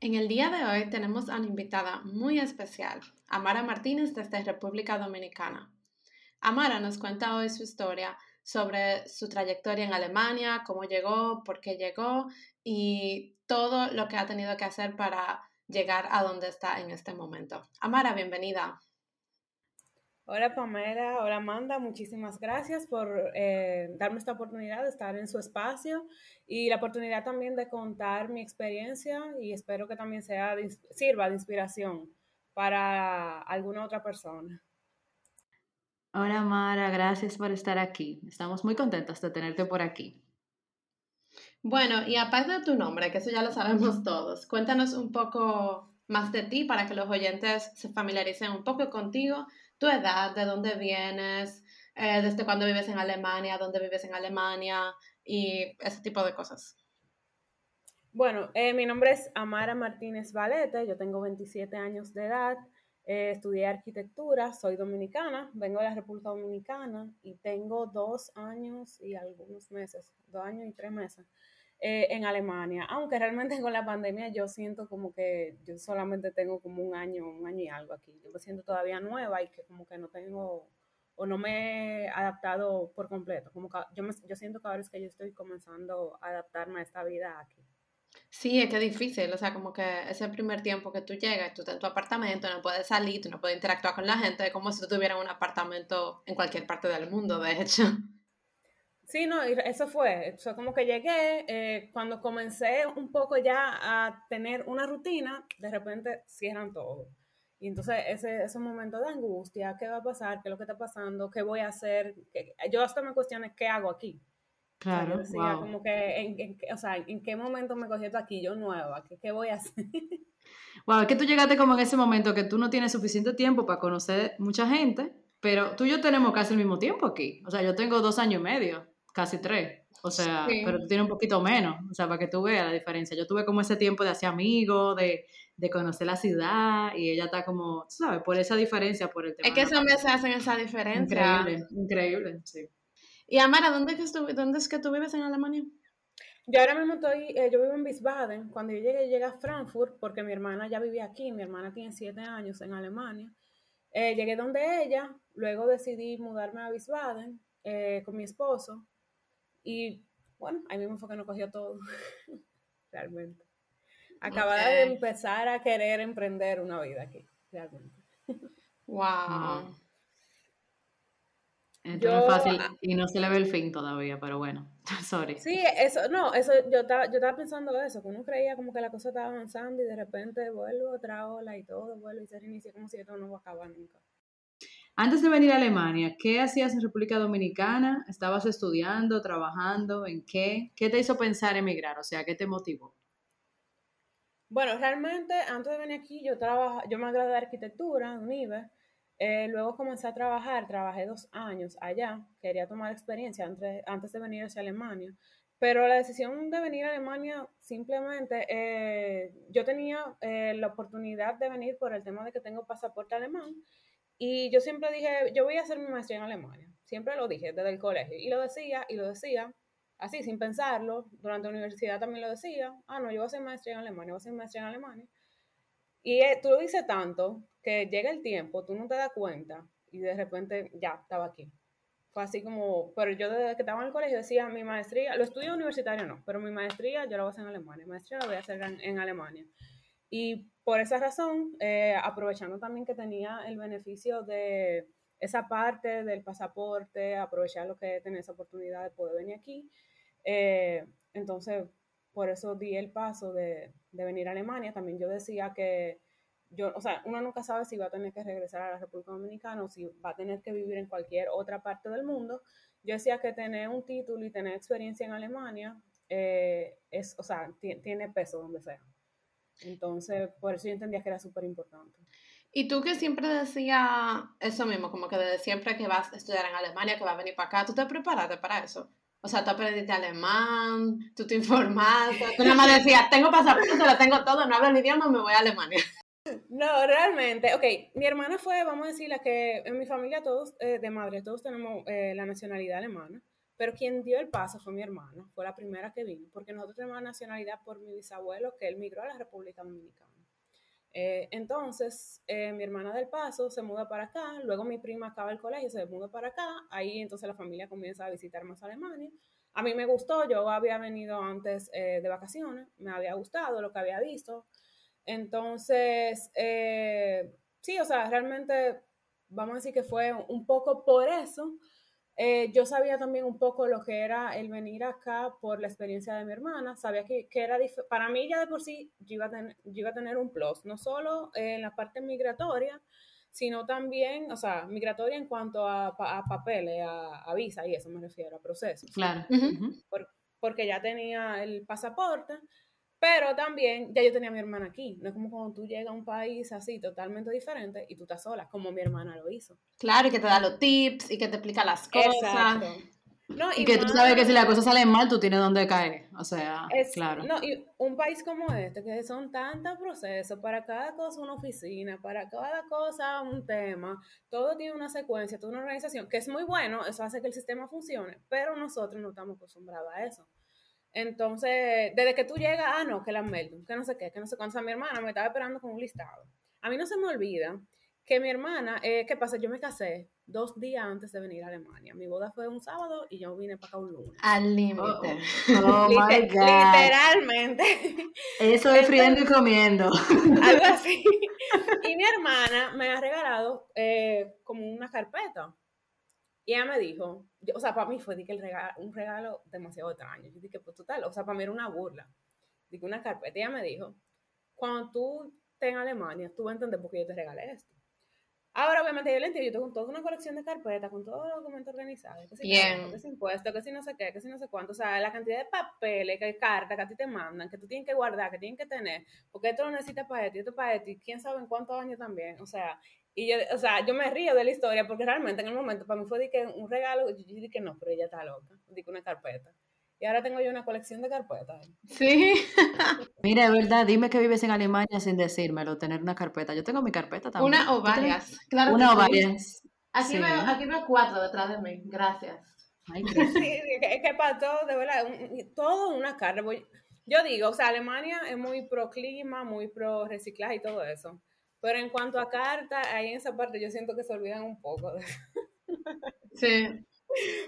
En el día de hoy tenemos a una invitada muy especial, Amara Martínez desde República Dominicana. Amara nos cuenta hoy su historia sobre su trayectoria en Alemania, cómo llegó, por qué llegó y todo lo que ha tenido que hacer para llegar a donde está en este momento. Amara, bienvenida. Hola Pamela, hola Amanda, muchísimas gracias por eh, darme esta oportunidad de estar en su espacio y la oportunidad también de contar mi experiencia y espero que también sea sirva de inspiración para alguna otra persona. Hola Mara, gracias por estar aquí. Estamos muy contentos de tenerte por aquí. Bueno, y aparte de tu nombre, que eso ya lo sabemos todos, cuéntanos un poco más de ti para que los oyentes se familiaricen un poco contigo tu edad, de dónde vienes, eh, desde cuándo vives en Alemania, dónde vives en Alemania y ese tipo de cosas. Bueno, eh, mi nombre es Amara Martínez Valete, yo tengo 27 años de edad, eh, estudié arquitectura, soy dominicana, vengo de la República Dominicana y tengo dos años y algunos meses, dos años y tres meses eh, en Alemania, aunque realmente con la pandemia yo siento como que yo solamente tengo como un año, un año y algo aquí, yo me siento todavía nueva y que como que no tengo o no me he adaptado por completo, como que yo, me, yo siento que ahora es que yo estoy comenzando a adaptarme a esta vida aquí. Sí, es que es difícil, o sea, como que ese primer tiempo que tú llegas, tú estás en tu apartamento, no puedes salir, tú no puedes interactuar con la gente, es como si tú tuvieras un apartamento en cualquier parte del mundo, de hecho. Sí, no, eso fue. Fue como que llegué, eh, cuando comencé un poco ya a tener una rutina, de repente cierran todo. Y entonces ese, ese momento de angustia, ¿qué va a pasar? ¿Qué es lo que está pasando? ¿Qué voy a hacer? Yo hasta me cuestioné, ¿qué hago aquí? Claro, sea, como que, en, o sea, ¿en qué momento me cogí esto aquí yo nueva? ¿Qué, ¿Qué voy a hacer? Wow, es que tú llegaste como en ese momento que tú no tienes suficiente tiempo para conocer mucha gente, pero tú y yo tenemos casi el mismo tiempo aquí. O sea, yo tengo dos años y medio casi tres. O sea, pero tú tienes un poquito menos, o sea, para que tú veas la diferencia. Yo tuve como ese tiempo de hacer amigos, de, de conocer la ciudad, y ella está como, ¿sabes? Por esa diferencia, por el tema. Es que esos meses hacen esa diferencia. Increíble, increíble, sí. Y Amara, ¿dónde es que, tú, dónde es que tú vives en Alemania? Yo ahora mismo estoy, eh, yo vivo en Wiesbaden. Cuando yo llegué, llegué a Frankfurt, porque mi hermana ya vivía aquí, mi hermana tiene siete años en Alemania. Eh, llegué donde ella, luego decidí mudarme a Wiesbaden eh, con mi esposo y bueno, ahí mismo fue que no cogió todo, realmente. Acababa de empezar a querer emprender una vida aquí, realmente. Wow. Yo, fácil y no se le ve el fin todavía, pero bueno, sorry. Sí, eso, no, eso, yo estaba, yo estaba pensando eso, que uno creía como que la cosa estaba avanzando y de repente vuelve otra ola y todo vuelve y se reinicia como si esto no va a acabar nunca. Antes de venir a Alemania, ¿qué hacías en República Dominicana? ¿Estabas estudiando, trabajando? ¿En qué? ¿Qué te hizo pensar emigrar? O sea, ¿qué te motivó? Bueno, realmente antes de venir aquí yo trabajo, yo me gradué de arquitectura en UNIBE, eh, luego comencé a trabajar, trabajé dos años allá, quería tomar experiencia antes, antes de venir hacia Alemania, pero la decisión de venir a Alemania simplemente, eh, yo tenía eh, la oportunidad de venir por el tema de que tengo pasaporte alemán y yo siempre dije, yo voy a hacer mi maestría en Alemania. Siempre lo dije desde el colegio. Y lo decía, y lo decía, así, sin pensarlo. Durante la universidad también lo decía. Ah, no, yo voy a hacer maestría en Alemania, voy a hacer maestría en Alemania. Y eh, tú lo dices tanto que llega el tiempo, tú no te das cuenta y de repente ya estaba aquí. Fue así como, pero yo desde que estaba en el colegio decía, mi maestría, lo estudio universitario no, pero mi maestría yo la voy a hacer en Alemania, mi maestría la voy a hacer en Alemania. Y por esa razón, eh, aprovechando también que tenía el beneficio de esa parte del pasaporte, aprovechar lo que tener esa oportunidad de poder venir aquí, eh, entonces por eso di el paso de, de, venir a Alemania. También yo decía que yo, o sea, uno nunca sabe si va a tener que regresar a la República Dominicana o si va a tener que vivir en cualquier otra parte del mundo. Yo decía que tener un título y tener experiencia en Alemania eh, es, o sea, tiene peso donde sea. Entonces, por eso yo entendía que era súper importante. Y tú que siempre decías eso mismo, como que desde siempre que vas a estudiar en Alemania, que vas a venir para acá, ¿tú te preparaste para eso? O sea, tú aprendiste alemán, tú te informaste, tú nada más decías, tengo pasaporte, lo tengo todo, no hablo el idioma, me voy a Alemania. No, realmente, ok, mi hermana fue, vamos a decir, la que en mi familia todos, eh, de madre, todos tenemos eh, la nacionalidad alemana, pero quien dio el paso fue mi hermana, fue la primera que vino, porque nosotros tenemos nacionalidad por mi bisabuelo, que él migró a la República Dominicana. Eh, entonces, mi hermana del paso se muda para acá, luego mi prima acaba el colegio, se muda para acá, ahí entonces la familia comienza a visitar más Alemania. A mí me gustó, yo había venido antes de vacaciones, me había gustado lo que había visto, entonces, eh, sí, o sea, realmente vamos a decir que fue un poco por eso. Eh, yo sabía también un poco lo que era el venir acá por la experiencia de mi hermana. Sabía que, que era para mí ya de por sí yo iba, a tener, iba a tener un plus, no solo en la parte migratoria, sino también, o sea, migratoria en cuanto a, papeles, a, visa y eso me refiero, a procesos. Claro. porque ya tenía el pasaporte pero también ya yo tenía a mi hermana aquí. No es como cuando tú llegas a un país así totalmente diferente y tú estás sola, como mi hermana lo hizo. Claro, y que te da los tips y que te explica las cosas. No, y, que tú sabes que si las cosas salen mal, tú tienes donde caer. O sea, claro. No, y un país como este, que son tantos procesos, para cada cosa una oficina, para cada cosa un tema, todo tiene una secuencia, toda una organización, que es muy bueno, eso hace que el sistema funcione, pero nosotros no estamos acostumbrados a eso. Entonces, desde que tú llegas, ah, no, que la Meldon, que no sé qué, que no sé cuánto. O sea, mi hermana me estaba esperando con un listado. A mí no se me olvida que mi hermana, eh, ¿qué pasa? Yo me casé dos días antes de venir a Alemania. Mi boda fue un sábado y yo vine para acá un lunes. Al límite. Oh, oh my God. Literalmente. Eso es friendo y comiendo. Algo así. Y mi hermana me ha regalado eh, como una carpeta. Y ella me dijo, o sea, para mí fue que el regalo, un regalo demasiado extraño. Yo dije, pues total, o sea, para mí era una burla. Dije, una carpeta. Ella me dijo, cuando tú estés en Alemania, tú vas a entender por qué yo te regalé esto. Ahora, obviamente, yo le entiendo, yo tengo toda una colección de carpetas con todos los documentos organizados. Que si Bien. que si impuestos, que si no sé qué, que si no sé cuánto. O sea, la cantidad de papeles, que cartas que a ti te mandan, que tú tienes que guardar, que tienes que tener, porque esto lo necesitas para ti, esto para ti, quién sabe en cuántos años también. O sea, y yo, o sea, yo me río de la historia porque realmente en el momento para mí fue de que un regalo, yo dije que no, pero ella está loca, dije una carpeta. Y ahora tengo yo una colección de carpetas. Sí. Mira, es verdad, dime que vives en Alemania sin decírmelo, tener una carpeta. Yo tengo mi carpeta también. Una o varias. Claro una o varias. Aquí, veo, aquí veo cuatro detrás de mí. Gracias. Ay, sí, es que para todo, de verdad, todo una carta. Yo digo, o sea, Alemania es muy pro clima, muy pro reciclaje y todo eso. Pero en cuanto a carta, ahí en esa parte yo siento que se olvidan un poco. Sí.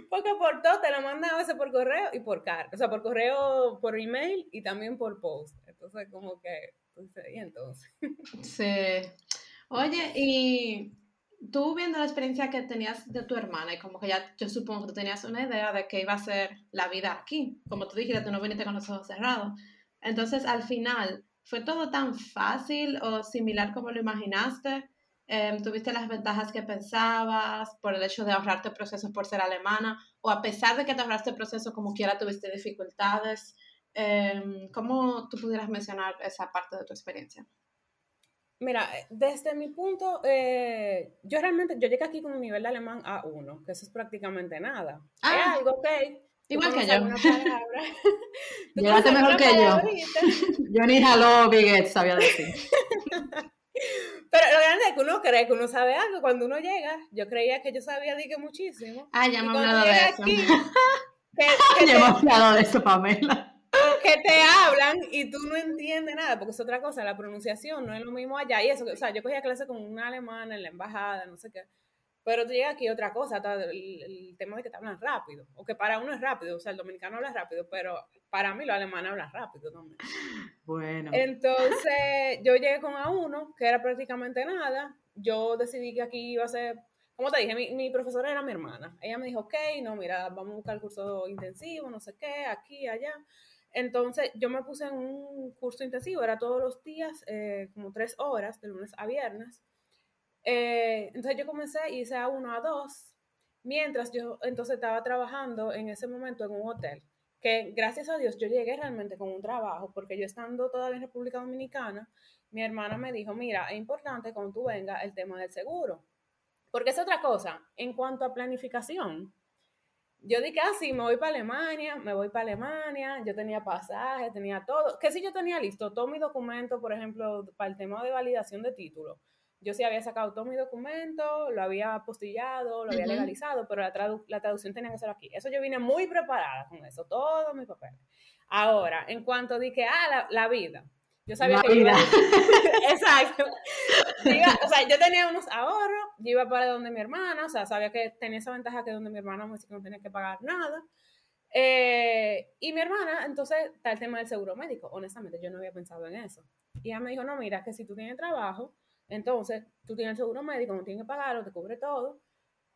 Porque por todo te lo mandan a veces por correo y por carta. O sea, por correo, por email y también por post. Entonces, como que, y entonces. Sí. Oye, y tú viendo la experiencia que tenías de tu hermana y como que ya yo supongo que tú tenías una idea de que iba a ser la vida aquí. Como tú dijiste, tú no viniste con los ojos cerrados. Entonces, al final, ¿Fue todo tan fácil o similar como lo imaginaste? Em, ¿Tuviste las ventajas que pensabas por el hecho de ahorrarte procesos por ser alemana? ¿O a pesar de que te ahorraste procesos, como quiera tuviste dificultades? Em, ¿Cómo tú pudieras mencionar esa parte de tu experiencia? Mira, desde mi punto, eh, yo realmente, yo llegué aquí con un nivel de alemán A1, que eso es prácticamente nada. Ah. Es algo que Igual que yo. Llegaste mejor que yo. yo ni hello, Biguet sabía decir. Pero lo grande es que uno cree que uno sabe algo. Cuando uno llega, yo creía que yo sabía de que muchísimo. Ah, ya me hablado de eso. Aquí, que, ya hemos hablado de eso, Pamela. Que te hablan y tú no entiendes nada, porque es otra cosa, la pronunciación no es lo mismo allá. Y eso, o sea, yo cogía clase con una alemana en la embajada, no sé qué. Pero tú llegas aquí otra cosa, el, tema de que te hablan rápido, o que para uno es rápido, o sea, el dominicano habla rápido, pero para mí los alemanes hablan rápido también. Bueno. Entonces, yo llegué con A1, que era prácticamente nada, yo decidí que aquí iba a ser, como te dije, mi, mi profesora era mi hermana, ella me dijo, ok, no, mira, vamos a buscar el curso intensivo, no sé qué, aquí, allá. Entonces yo me puse en un curso intensivo, era todos los días, eh, como tres horas, de lunes a viernes. Eh, entonces yo comencé hice a uno a dos, mientras yo entonces estaba trabajando en ese momento en un hotel. que gracias a Dios yo llegué realmente con un trabajo, porque yo estando todavía en República Dominicana, mi hermana me dijo, mira, es importante cuando tú vengas el tema del seguro, porque es otra cosa, en cuanto a planificación, yo dije, ah, sí, me voy para Alemania, me voy para Alemania, yo tenía pasaje, tenía todo, que si yo tenía listo todo mi documento, por ejemplo, para el tema de validación de título, yo sí había sacado todo mi documento, lo había apostillado, lo había legalizado, pero la, la, traducción tenía que ser aquí. Eso yo vine muy preparada con eso, todos mis papeles. Ahora, en cuanto dije, ah, la, vida. Yo sabía que iba. Exacto. o sea, yo tenía unos ahorros, yo iba para donde mi hermana, o sea, sabía que tenía esa ventaja que donde mi hermana no tenía que pagar nada. Eh, y mi hermana, entonces, está el tema del seguro médico. Honestamente, yo no había pensado en eso. Y ella me dijo, no, mira, que si tú tienes trabajo, entonces, tú tienes el seguro médico, no tienes que pagarlo, te cubre todo.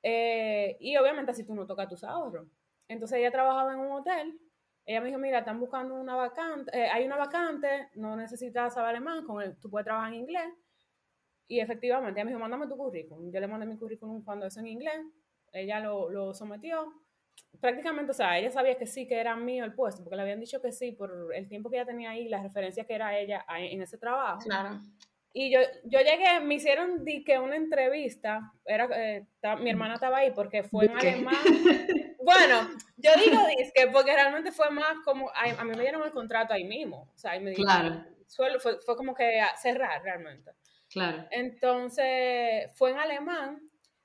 Eh, y obviamente así tú no tocas tus ahorros. Entonces ella trabajaba en un hotel. Ella me dijo, mira, están buscando una vacante, eh, hay una vacante, no necesitas saber alemán, tú puedes trabajar en inglés. Y efectivamente, ella me dijo, mándame tu currículum. Yo le mandé mi currículum cuando eso en inglés. Ella lo, lo sometió. Prácticamente, o sea, ella sabía que sí, que era mío el puesto, porque le habían dicho que sí por el tiempo que ella tenía ahí, las referencias que era ella en ese trabajo. Claro. Y yo, yo llegué, me hicieron que una entrevista, era, eh, mi hermana estaba ahí porque fue en alemán. bueno, yo digo disque porque realmente fue más como, a, mí me dieron el contrato ahí mismo, o sea, ahí me dijeron, claro. fue, fue, como que cerrar realmente. Claro. Entonces, fue en alemán,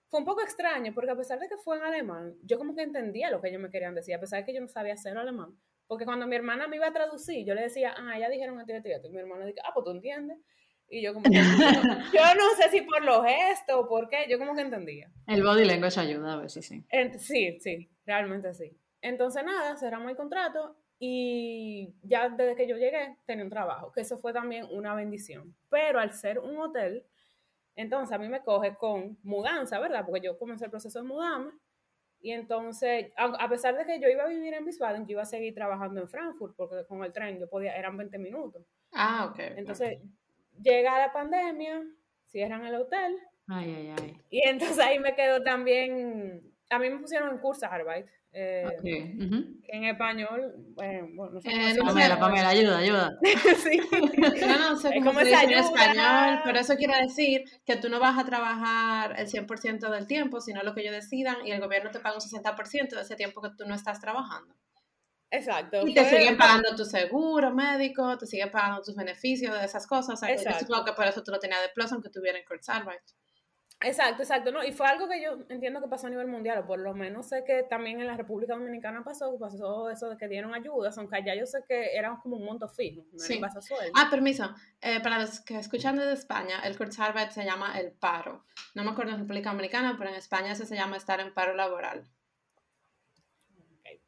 fue un poco extraño porque a pesar de que fue en alemán, yo como que entendía lo que ellos me querían decir, a pesar de que yo no sabía hacer alemán. Porque cuando mi hermana me iba a traducir, yo le decía, ah, ya dijeron esto y esto, y mi hermana decía, ah, pues tú entiendes. Y yo como que, yo no sé si por los gestos o por qué, yo como que entendía. El body language ayuda a veces, sí. sí, sí, realmente sí. Entonces nada, cerramos el contrato y ya desde que yo llegué tenía un trabajo, que eso fue también una bendición. Pero al ser un hotel, entonces a mí me coge con mudanza, ¿verdad? Porque yo comencé el proceso de mudarme. Y entonces, a, pesar de que yo iba a vivir en Wiesbaden, yo iba a seguir trabajando en Frankfurt, porque con el tren yo podía, eran 20 minutos. Ah, ok. Entonces, llega la pandemia, cierran el hotel. Ay, ay, ay. Y entonces ahí me quedo también, a mí me pusieron en curso Arbeit. Eh, en español, bueno, no sé. Eh, Pamela, Pamela, ayuda, ayuda. sí. No, no sé cómo, se dice en español, pero eso quiere decir que tú no vas a trabajar el 100% del tiempo, sino lo que ellos decidan y el gobierno te paga un 60% de ese tiempo que tú no estás trabajando. Exacto. Y te siguen pagando tu seguro médico, te siguen pagando tus beneficios de esas cosas. O sea, supongo que por eso tú lo tenías de plus, aunque tuviera en Kurzarbeit. Exacto, exacto. No, y fue algo que yo entiendo que pasó a nivel mundial, o por lo menos sé que también en la República Dominicana pasó, pasó eso de que dieron ayudas, aunque allá yo sé que era como un monto fijo, no sí. Ah, permiso. Eh, para los que escuchan desde España, el Kurzarbeit se llama el paro. No me acuerdo en República Dominicana, pero en España se llama estar en paro laboral.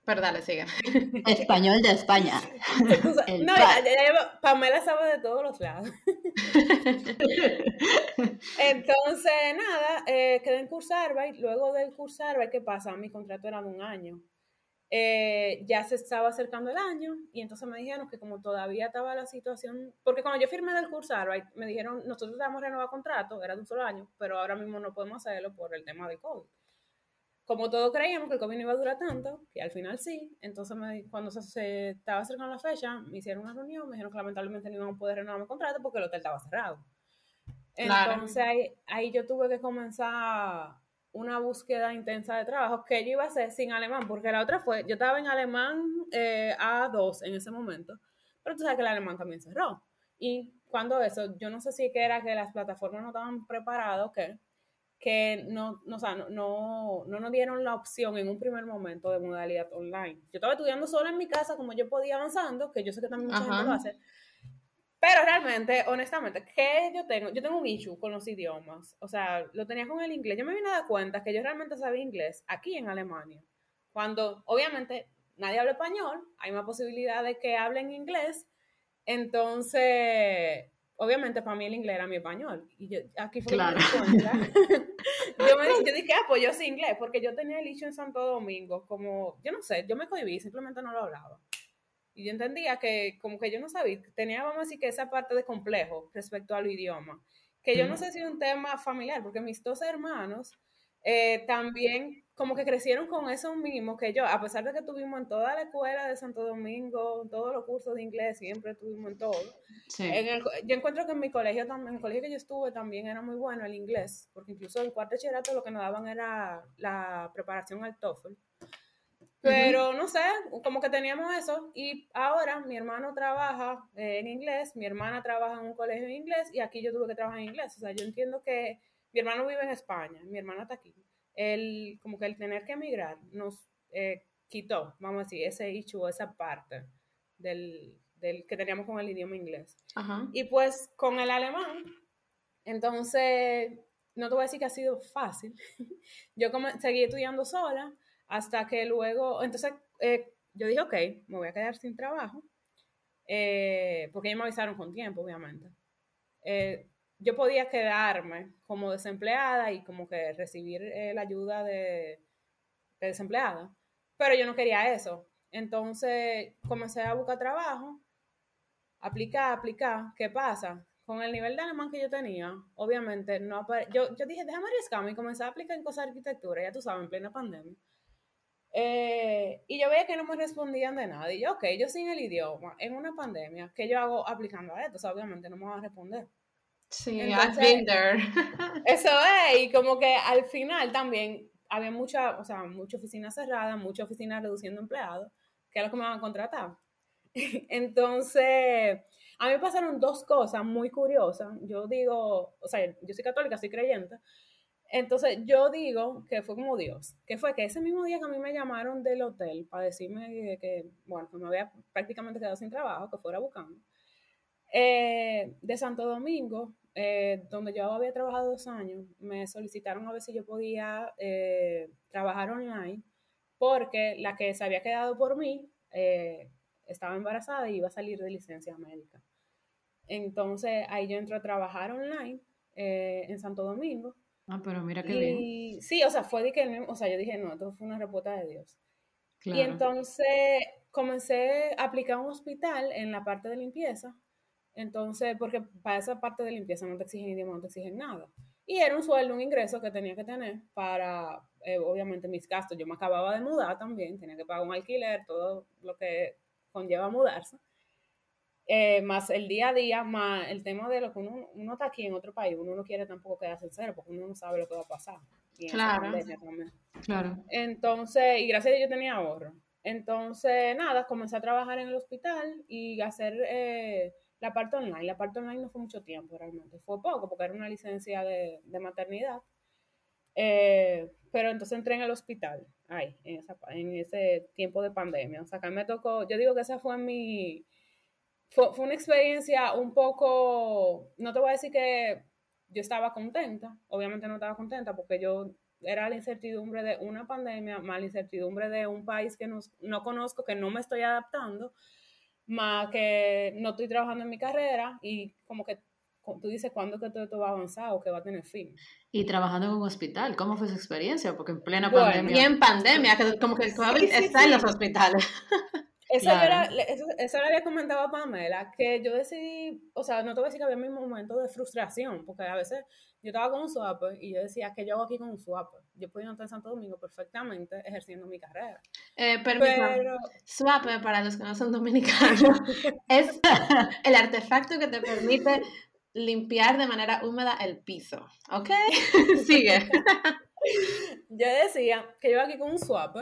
Pero dale, sigue. Español de España. no, ya, Pamela sabe de todos los lados. Entonces, nada, eh, quedé en Cursarbeit. Luego del Cursarbeit, ¿qué pasa? Mi contrato era de un año. Eh, ya se estaba acercando el año y entonces me dijeron que como todavía estaba la situación, porque cuando yo firmé del Cursarbeit, me dijeron, nosotros vamos a renovar contrato, era de un solo año, pero ahora mismo no podemos hacerlo por el tema de COVID como todos creíamos que el COVID no iba a durar tanto, que al final sí, entonces cuando se, estaba acercando la fecha, me hicieron una reunión, me dijeron que lamentablemente no íbamos a poder renovar mi contrato porque el hotel estaba cerrado. Entonces ahí, yo tuve que comenzar una búsqueda intensa de trabajo que yo iba a hacer sin alemán, porque la otra fue, yo estaba en alemán eh, A2 en ese momento, pero tú sabes que el alemán también cerró. Y cuando eso, yo no sé si que era que las plataformas no estaban preparadas o qué, que no, no, o sea, no, no, no, nos dieron la opción en un primer momento de modalidad online. Yo estaba estudiando sola en mi casa como yo podía avanzando, que yo sé que también mucha gente lo hace. Pero realmente, honestamente, ¿qué yo tengo? Yo tengo un issue con los idiomas. O sea, lo tenía con el inglés. Yo me vine a dar cuenta que yo realmente sabía inglés aquí en Alemania. Cuando, obviamente, nadie habla español, hay más posibilidad de que hablen inglés. Entonces, obviamente para mí el inglés era mi español. Y yo, aquí fue claro. yo, me, yo dije, ah, pues yo sé inglés, porque yo tenía el issue en Santo Domingo, como, yo no sé, yo me cohibí, simplemente no lo hablaba. Y yo entendía que como que yo no sabía, tenía, vamos a decir, que esa parte de complejo respecto al idioma. Que yo no sé si es un tema familiar, porque mis dos hermanos eh, también como que crecieron con eso mismo que yo, a pesar de que tuvimos en toda la escuela de Santo Domingo, todos los cursos de inglés, siempre tuvimos en todo. yo encuentro que en mi colegio también, en el colegio que yo estuve también era muy bueno el inglés, porque incluso en cuarto bachillerato lo que nos daban era la preparación al TOEFL. Pero no sé, como que teníamos eso y ahora mi hermano trabaja en inglés, mi hermana trabaja en un colegio en inglés y aquí yo tuve que trabajar en inglés. O sea, yo entiendo que mi hermano vive en España, mi hermano está aquí el, como que el tener que emigrar nos eh, quitó, vamos a decir, ese issue, esa parte del, del, que teníamos con el idioma inglés. Y pues con el alemán, entonces, no te voy a decir que ha sido fácil. yo como, seguí estudiando sola hasta que luego, entonces eh, yo dije, ok, me voy a quedar sin trabajo, eh, porque ellos me avisaron con tiempo, obviamente yo podía quedarme como desempleada y como que recibir eh, la ayuda de, desempleada, pero yo no quería eso. Entonces comencé a buscar trabajo, aplicar, aplicar. ¿Qué pasa? Con el nivel de alemán que yo tenía, obviamente, no yo, yo dije, déjame arriesgarme y comencé a aplicar en cosas de arquitectura, ya tú sabes, en plena pandemia. Eh, y yo veía que no me respondían de nada. Y yo, ok, yo sin el idioma, en una pandemia, ¿qué yo hago aplicando a esto? obviamente no me van a responder. Sí, I've been there. eso es, y como que al final también había mucha, o sea, mucha oficina cerrada, mucha oficina reduciendo empleados, que era lo que me van a contratar. Entonces, a mí me pasaron dos cosas muy curiosas. Yo digo, o sea, yo soy católica, soy creyente. Entonces, yo digo que fue como Dios, que fue que ese mismo día que a mí me llamaron del hotel para decirme que, bueno, que me había prácticamente quedado sin trabajo, que fuera buscando, eh, de Santo Domingo, eh, donde yo había trabajado dos años, me solicitaron a ver si yo podía eh, trabajar online, porque la que se había quedado por mí estaba embarazada y iba a salir de licencia médica. Entonces ahí yo entré a trabajar online en Santo Domingo. Ah, pero mira qué bien. Sí, o sea, fue de que, o sea, yo dije, no, esto fue una respuesta de Dios. Y entonces comencé a aplicar un hospital en la parte de limpieza entonces, porque para esa parte de limpieza no te exigen idioma, no te exigen nada. Y era un sueldo, un ingreso que tenía que tener para, eh, obviamente, mis gastos. Yo me acababa de mudar también, tenía que pagar un alquiler, todo lo que conlleva mudarse. Eh, más el día a día, más el tema de lo que uno, uno, está aquí en otro país, uno no quiere tampoco quedarse en cero, porque uno no sabe lo que va a pasar. claro. Claro. Entonces, y gracias a Dios yo tenía ahorro. Entonces, nada, comencé a trabajar en el hospital y hacer eh, la parte online, la parte online no fue mucho tiempo realmente, fue poco porque era una licencia de, maternidad. Eh, pero entonces entré en el hospital, ay, en, en, ese tiempo de pandemia. O sea, acá me tocó, yo digo que esa fue mi, fue, fue, una experiencia un poco, no te voy a decir que yo estaba contenta, obviamente no estaba contenta porque yo era la incertidumbre de una pandemia, más la incertidumbre de un país que no, no conozco, que no me estoy adaptando más que no estoy trabajando en mi carrera y como que tú dices cuándo que todo esto va a avanzar o que va a tener fin. Y trabajando en un hospital, ¿cómo fue su experiencia? Porque en plena pandemia. Y en pandemia, que como que el COVID está en los hospitales. Eso, era, eso, eso le había comentado a Pamela, que yo decidí, o sea, no te voy a decir que había mi momento de frustración, porque a veces yo estaba con un swap y yo decía, que yo hago aquí con un swap? Yo podía estar en Santo Domingo perfectamente ejerciendo mi carrera. Eh, pero, swap, para los que no son dominicanos, es el artefacto que te permite limpiar de manera húmeda el piso, ¿ok? Sigue. yo decía que yo aquí con un swap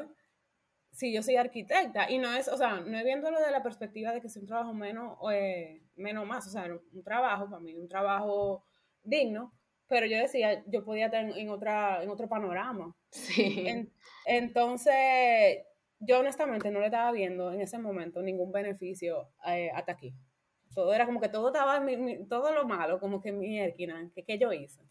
sí, yo soy arquitecta y no es, o sea, no es viéndolo de la perspectiva de que es un trabajo menos, eh, menos más, o sea, un trabajo para mí, un trabajo digno, pero yo decía, yo podía estar en, otra, en otro panorama. Sí. entonces, yo honestamente no le estaba viendo en ese momento ningún beneficio eh, hasta aquí. Todo era como que todo estaba, todo lo malo, como que mi esquina, que, que yo hice.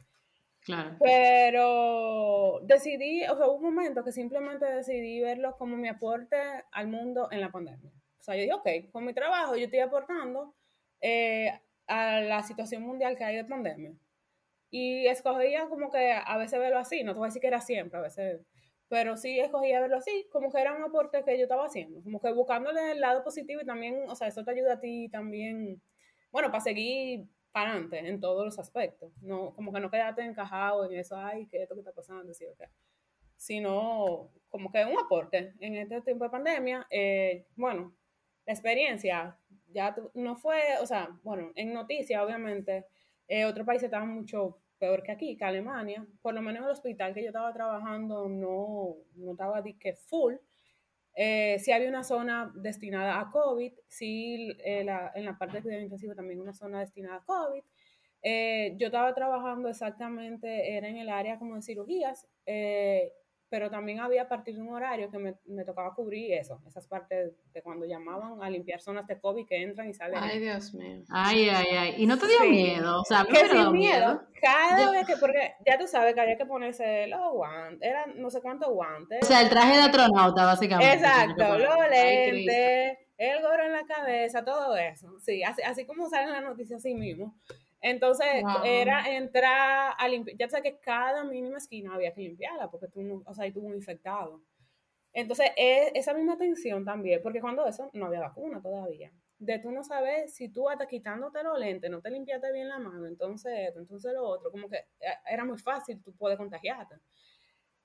Pero decidí, o sea, hubo un momento que simplemente decidí verlo como mi aporte al mundo en la pandemia. O sea, yo dije, ok, con mi trabajo yo estoy aportando eh, a la situación mundial que hay de pandemia. Y escogía como que a veces verlo así, no te voy a decir que era siempre, a veces, pero sí escogía verlo así, como que era un aporte que yo estaba haciendo, como que buscándole el lado positivo y también, o sea, eso te ayuda a ti también, bueno, para seguir para adelante en todos los aspectos. No, como que no quedarte encajado en eso, ay, ¿qué es esto que está pasando? Sí, okay. Sino como que un aporte en este tiempo de pandemia. Eh, bueno, la experiencia ya no fue, o sea, bueno, en noticias, obviamente, eh, otros países mucho peor que aquí, que Alemania. Por lo menos en el hospital que yo estaba trabajando no, no estaba que full. Eh, sí había una zona destinada a COVID, sí eh, la, en la parte de cuidado intensivo también una zona destinada a COVID. Eh, yo estaba trabajando exactamente, era en el área como de cirugías, eh, pero también había a partir de un horario que me, me, tocaba cubrir eso, esas partes de cuando llamaban a limpiar zonas de COVID que entran y salen. Ay, Dios mío. Ay, ay, ay. ¿Y no te dio miedo? O sea, que sin miedo. Cada vez que, porque ya tú sabes que había que ponerse los guantes, eran no sé cuántos guantes. O sea, el traje de astronauta, básicamente. Exacto, los lentes, el gorro en la cabeza, todo eso. Sí, así, así como salen las noticias así mismo. Entonces era entrar a limpiar, ya sé que cada mínima esquina había que limpiarla porque tú, no, o sea, ahí tuvo un infectado. Entonces e, esa misma atención también, porque cuando eso no había vacuna todavía, de tú no sabes si tú hasta quitándote los lentes no te limpiaste bien la mano, entonces entonces lo otro, como que eh, era muy fácil, tú puedes contagiarte.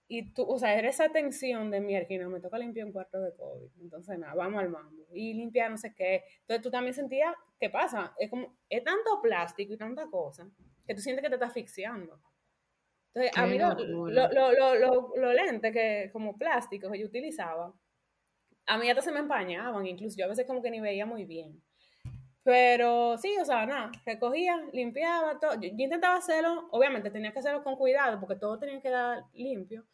Y tú, o sea, era esa tensión de mierda, me toca limpiar un cuarto de COVID. Entonces, nada, vamos al mambo. Y limpiar no sé qué. Entonces, tú también sentías, ¿qué pasa? Es como, es tanto plástico y tanta cosa que tú sientes que te estás asfixiando. Entonces, a mí los lo, lo, lo, lo, lentes que, como plásticos que yo utilizaba, a mí hasta se me empañaban, incluso yo a veces como que ni veía muy bien. Pero sí, o sea, nada, recogía, limpiaba todo. Yo, intentaba hacerlo, obviamente tenía que hacerlo con cuidado porque todo tenía que quedar limpio,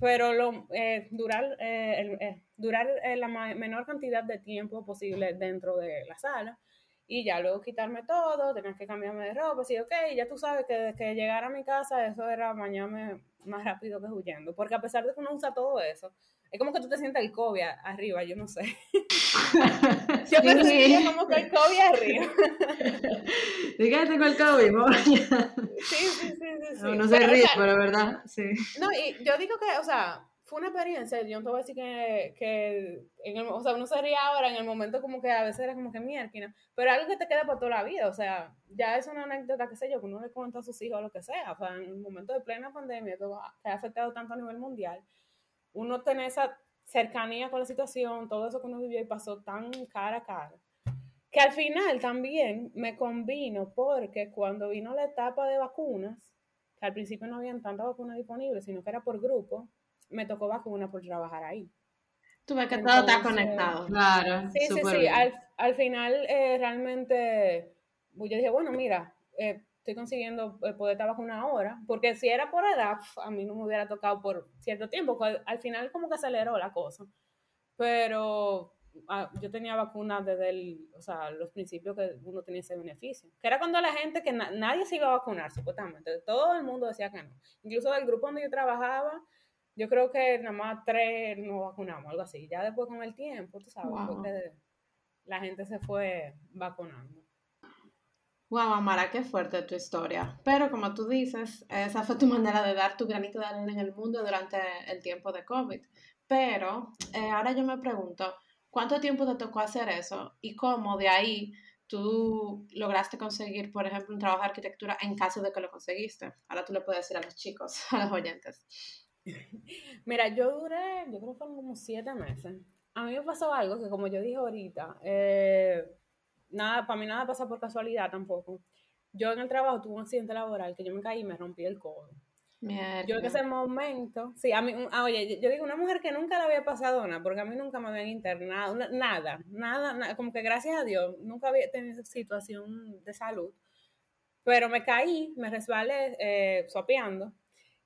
pero lo, eh, durar, eh, el, eh, durar la menor cantidad de tiempo posible dentro de la sala y ya luego quitarme todo, tener que cambiarme de ropa, así, ok, ya tú sabes que desde que llegara a mi casa eso era bañarme más rápido que huyendo, porque a pesar de que uno usa todo eso, es como que tú te sientes el COVID arriba, yo no sé. yo me sí. sentía como que el COVID arriba. Dígame, tengo el COVID, sí, sí, sí, sí, sí. No, no se ríe, pero verdad, sí. No, y yo digo que, o sea, fue una experiencia, yo no te voy a decir que, que en el, o sea, uno se ríe ahora, en el momento como que a veces era como que mierda, pero algo que te queda por toda la vida, o sea, ya es una anécdota, que sé yo, que uno le cuenta a sus hijos o lo que sea, o sea, en el momento de plena pandemia, que ha afectado tanto a nivel mundial, uno tener esa cercanía con la situación, todo eso que uno vivió y pasó tan cara a cara, que al final también me convino porque cuando vino la etapa de vacunas, que al principio no habían tantas vacunas disponibles, sino que era por grupo, me tocó vacuna por trabajar ahí. Tú ves que Entonces, todo está conectado. Claro. Sí, sí, sí. Al, al final, eh, realmente, pues yo dije, bueno, mira, eh, estoy consiguiendo eh, poder estar vacunada ahora, porque si era por edad, a mí no me hubiera tocado por cierto tiempo, al, al final como que aceleró la cosa, pero ah, yo tenía vacunas desde el, o sea, los principios que uno tenía ese beneficio, que era cuando la gente, que na nadie se iba a vacunar, supuestamente, todo el mundo decía que no, incluso del grupo donde yo trabajaba, yo creo que nada más tres nos vacunamos, algo así, ya después con el tiempo, tú sabes, wow. la gente se fue vacunando. Wow, Amara, qué fuerte tu historia. Pero como tú dices, esa fue tu manera de dar tu granito de arena en el mundo durante el tiempo de COVID. Pero eh, ahora yo me pregunto, ¿cuánto tiempo te tocó hacer eso? Y cómo de ahí tú lograste conseguir, por ejemplo, un trabajo de arquitectura en caso de que lo conseguiste. Ahora tú le puedes decir a los chicos, a los oyentes. Mira, yo duré, yo creo que fueron como siete meses. A mí me pasó algo que, como yo dije ahorita, eh, nada, para mí nada pasa por casualidad tampoco. Yo en el trabajo tuve un accidente laboral que yo me caí y me rompí el codo. Mierda. Yo en ese momento, sí, a mí, ah, oye, yo digo, una mujer que nunca le había pasado nada, porque a mí nunca me habían internado, nada, nada, nada, como que gracias a Dios, nunca había tenido esa situación de salud, pero me caí, me resbalé, eh, sopeando,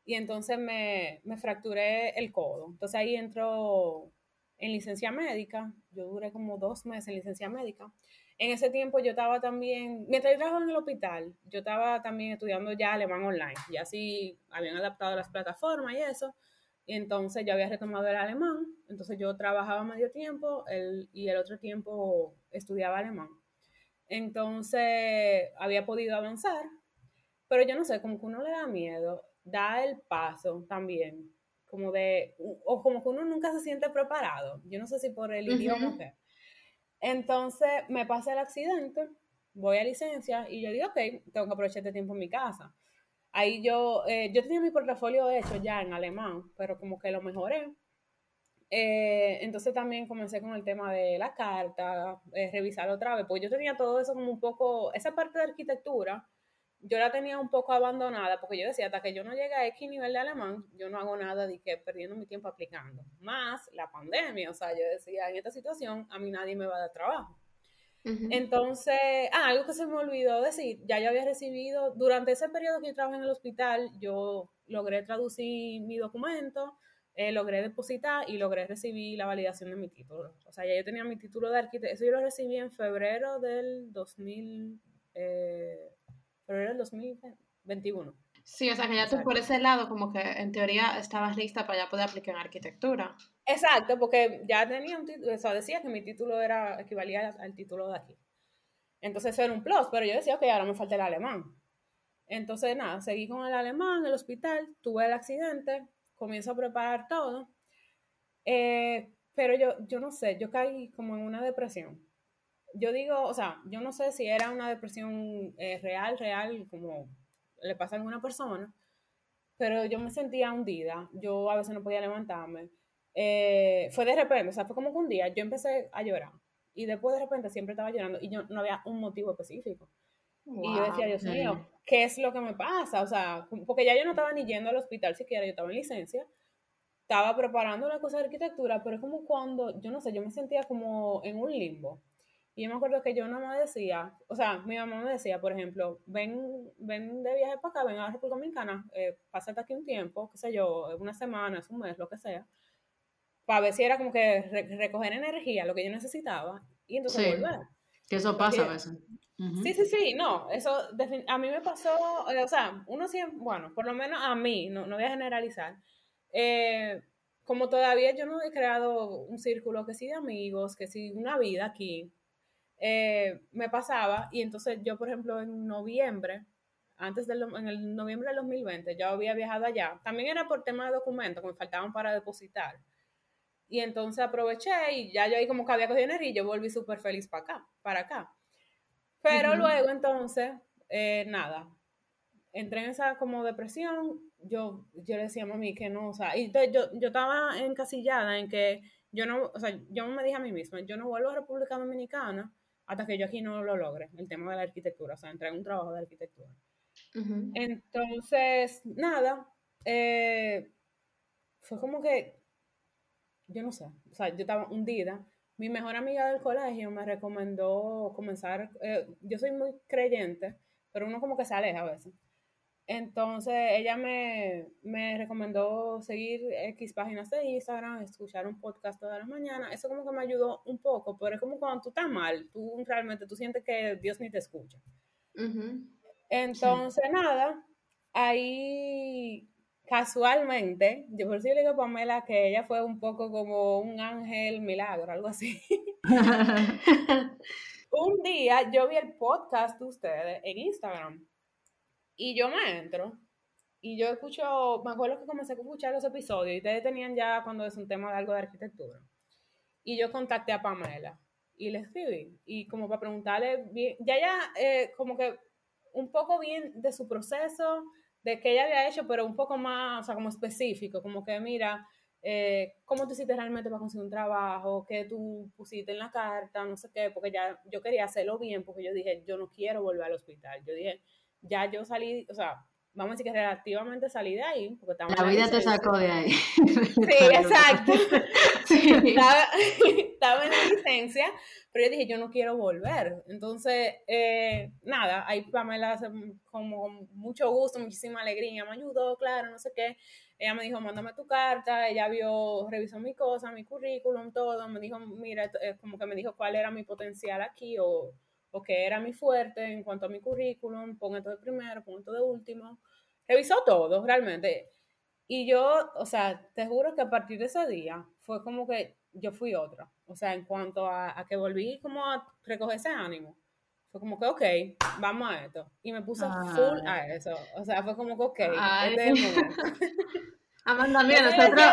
y entonces me, me fracturé el codo. Entonces ahí entró en licencia médica, yo duré como dos meses en licencia médica, en ese tiempo yo estaba también, mientras yo trabajaba en el hospital, yo estaba también estudiando ya alemán online, ya así habían adaptado las plataformas y eso, y entonces yo había retomado el alemán, entonces yo trabajaba medio tiempo el, y el otro tiempo estudiaba alemán. Entonces había podido avanzar, pero yo no sé, como que uno le da miedo, da el paso también, como de, o como que uno nunca se siente preparado, yo no sé si por el uh -huh. idioma o qué. Entonces me pasa el accidente, voy a licencia y yo digo, ok, tengo que aprovechar este tiempo en mi casa. Ahí yo, eh, yo tenía mi portafolio hecho ya en alemán, pero como que lo mejoré. Eh, entonces también comencé con el tema de la carta, eh, revisar otra vez, porque yo tenía todo eso como un poco, esa parte de arquitectura, yo la tenía un poco abandonada, porque yo decía, hasta que yo no llegue a X nivel de alemán, yo no hago nada de que perdiendo mi tiempo aplicando. Más la pandemia, o sea, yo decía, en esta situación a mí nadie me va a dar trabajo. Entonces, ah, algo que se me olvidó decir, ya yo había recibido, durante ese periodo que yo trabajé en el hospital, yo logré traducir mi documento, eh, logré depositar y logré recibir la validación de mi título. O sea, ya yo tenía mi título de arquitecto, eso yo lo recibí en febrero del 2000, eh, febrero del 2021. Sí, o sea que ya tú por ese lado como que en teoría estabas lista para ya poder aplicar en arquitectura. Exacto, porque ya tenía un título, o sea, decía que mi título era, equivalía al título de aquí. Entonces eso era un plus, pero yo decía, ok, ahora me falta el alemán. Entonces nada, seguí con el alemán, el hospital, tuve el accidente, comienzo a preparar todo, eh, pero yo, yo no sé, yo caí como en una depresión. Yo digo, o sea, yo no sé si era una depresión eh, real, real, como le pasa a alguna persona, pero yo me sentía hundida, yo a veces no podía levantarme. Eh, fue de repente, o sea, fue como que un día yo empecé a llorar y después de repente siempre estaba llorando y yo no había un motivo específico. y yo decía, Dios mío, ¿qué es lo que me pasa? O sea, porque ya yo no estaba ni yendo al hospital siquiera, yo estaba en licencia, estaba preparando una cosa de arquitectura, pero es como cuando, yo no sé, yo me sentía como en un limbo. Y yo me acuerdo que yo no me decía, o sea, mi mamá me decía, por ejemplo, ven, ven de viaje para acá, ven a la República Dominicana, eh, pásate aquí un tiempo, qué sé yo, una semana, un mes, lo que sea, para ver si era como que recoger energía, lo que yo necesitaba, y entonces volver. Que eso pasa a veces. Sí, sí, sí, no, eso a mí me pasó, eh, o sea, uno siempre, bueno, por lo menos a mí, no, no voy a generalizar, eh, como todavía yo no he creado un círculo que sí de amigos, que sí una vida aquí, eh, me pasaba y entonces yo, por ejemplo, en noviembre, antes del, en el noviembre del 2020, yo había viajado allá. También era por tema de documentos que me faltaban para depositar. Y entonces aproveché y ya yo ahí como que había cogido energía y yo volví súper feliz para acá, para acá. Pero luego entonces, eh, nada, entré en esa como depresión, yo, yo le decía a mami que no, o sea, y yo, yo estaba encasillada en que yo no, o sea, yo me dije a mí misma, yo no vuelvo a República Dominicana hasta que yo aquí no lo logre, el tema de la arquitectura, o sea, entré en un trabajo de arquitectura. Entonces, nada, eh, fue como que, yo no sé, o sea, yo estaba hundida. Mi mejor amiga del colegio me recomendó comenzar, eh, yo soy muy creyente, pero uno como que se aleja a veces. Entonces ella me, me, recomendó seguir X páginas de Instagram, escuchar un podcast todas las mañanas. Eso como que me ayudó un poco, pero es como cuando tú estás mal, tú realmente tú sientes que Dios ni te escucha. Entonces, nada, ahí casualmente, yo por si le digo a Pamela que ella fue un poco como un ángel milagro, algo así. un día yo vi el podcast de ustedes en Instagram y yo me entro y yo escucho, me acuerdo que comencé a escuchar los episodios y ustedes tenían ya cuando es un tema de algo de arquitectura. Y yo contacté a Pamela y le escribí. Y como para preguntarle, bien, ya ya, eh, como que un poco bien de su proceso, de qué ella había hecho, pero un poco más, o sea, como específico, como que mira, eh, cómo tú hiciste realmente para conseguir un trabajo, qué tú pusiste en la carta, no sé qué, porque ya yo quería hacerlo bien, porque yo dije, yo no quiero volver al hospital. Yo dije, ya yo salí, o sea, vamos a decir que relativamente salí de ahí. Porque la vida te sacó de ahí. Sí, exacto. Estaba, en la licencia, pero yo dije, yo no quiero volver. Entonces, eh, nada, ahí Pamela, como con mucho gusto, muchísima alegría, me ayudó, claro, no sé qué. Ella me dijo, mándame tu carta, ella vio, revisó mi cosa, mi currículum, todo, me dijo, mira, como que me dijo cuál era mi potencial aquí o o que era mi fuerte en cuanto a mi currículum, pon esto de primero, pon esto de último. Revisó todo, realmente. Y yo, o sea, te juro que a partir de ese día fue como que yo fui otra. O sea, en cuanto a, que volví como a recoger ese ánimo. Fue como que, ok, vamos a esto. Y me puse full a eso. O sea, fue como que, ok, este es el Amanda, mira, nosotros